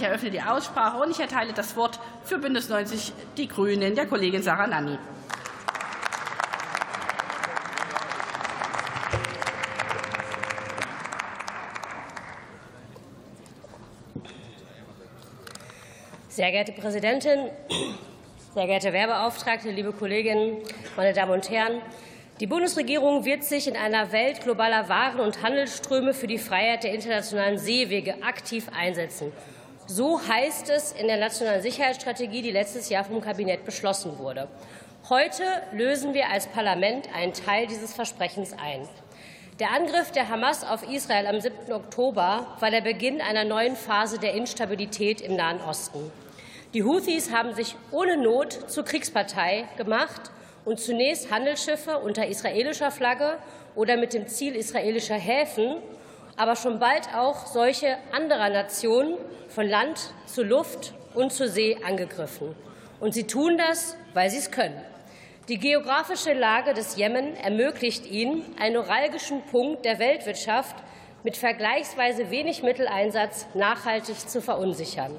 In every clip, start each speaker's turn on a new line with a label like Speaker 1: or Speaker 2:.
Speaker 1: Ich eröffne die Aussprache und ich erteile das Wort für Bündnis 90 Die Grünen der Kollegin Sarah Nanni.
Speaker 2: Sehr geehrte Präsidentin, sehr geehrte Werbeauftragte, liebe Kolleginnen, meine Damen und Herren! Die Bundesregierung wird sich in einer Welt globaler Waren- und Handelsströme für die Freiheit der internationalen Seewege aktiv einsetzen. So heißt es in der nationalen Sicherheitsstrategie, die letztes Jahr vom Kabinett beschlossen wurde. Heute lösen wir als Parlament einen Teil dieses Versprechens ein. Der Angriff der Hamas auf Israel am 7. Oktober war der Beginn einer neuen Phase der Instabilität im Nahen Osten. Die Houthis haben sich ohne Not zur Kriegspartei gemacht und zunächst Handelsschiffe unter israelischer Flagge oder mit dem Ziel israelischer Häfen, aber schon bald auch solche anderer Nationen von Land zu Luft und zur See angegriffen. Und sie tun das, weil sie es können. Die geografische Lage des Jemen ermöglicht ihnen, einen neuralgischen Punkt der Weltwirtschaft mit vergleichsweise wenig Mitteleinsatz nachhaltig zu verunsichern.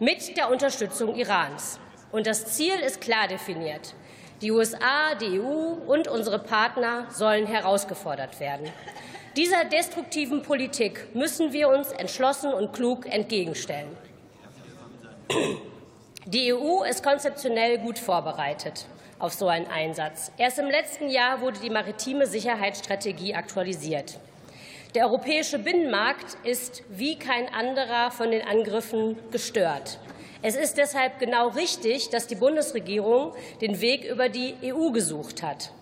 Speaker 2: Mit der Unterstützung Irans. Und das Ziel ist klar definiert. Die USA, die EU und unsere Partner sollen herausgefordert werden. Dieser destruktiven Politik müssen wir uns entschlossen und klug entgegenstellen. Die EU ist konzeptionell gut vorbereitet auf so einen Einsatz. Erst im letzten Jahr wurde die maritime Sicherheitsstrategie aktualisiert. Der europäische Binnenmarkt ist wie kein anderer von den Angriffen gestört. Es ist deshalb genau richtig, dass die Bundesregierung den Weg über die EU gesucht hat.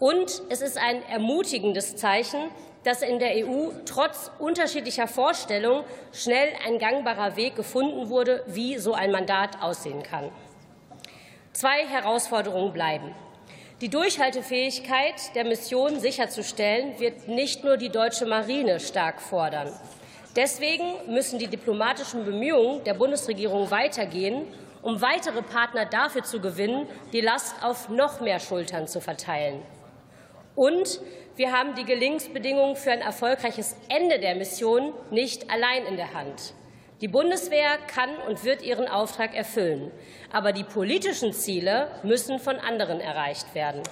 Speaker 2: Und es ist ein ermutigendes Zeichen, dass in der EU trotz unterschiedlicher Vorstellungen schnell ein gangbarer Weg gefunden wurde, wie so ein Mandat aussehen kann. Zwei Herausforderungen bleiben. Die Durchhaltefähigkeit der Mission sicherzustellen, wird nicht nur die deutsche Marine stark fordern. Deswegen müssen die diplomatischen Bemühungen der Bundesregierung weitergehen, um weitere Partner dafür zu gewinnen, die Last auf noch mehr Schultern zu verteilen. Und wir haben die Gelingensbedingungen für ein erfolgreiches Ende der Mission nicht allein in der Hand. Die Bundeswehr kann und wird ihren Auftrag erfüllen. Aber die politischen Ziele müssen von anderen erreicht werden.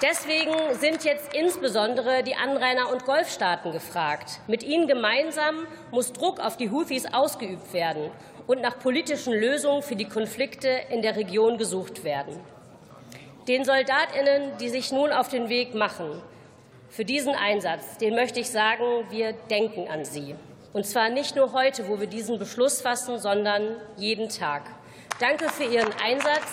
Speaker 2: Deswegen sind jetzt insbesondere die Anrainer- und Golfstaaten gefragt. Mit ihnen gemeinsam muss Druck auf die Houthis ausgeübt werden und nach politischen Lösungen für die Konflikte in der Region gesucht werden. Den Soldatinnen, die sich nun auf den Weg machen, für diesen Einsatz, den möchte ich sagen, wir denken an Sie. Und zwar nicht nur heute, wo wir diesen Beschluss fassen, sondern jeden Tag. Danke für Ihren Einsatz.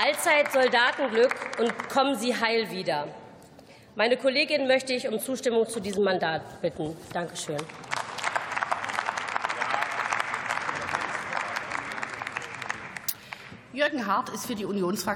Speaker 2: Allzeit Soldatenglück und kommen Sie heil wieder. Meine Kollegin möchte ich um Zustimmung zu diesem Mandat bitten. Danke
Speaker 1: Jürgen Hart ist für die Unionsfraktion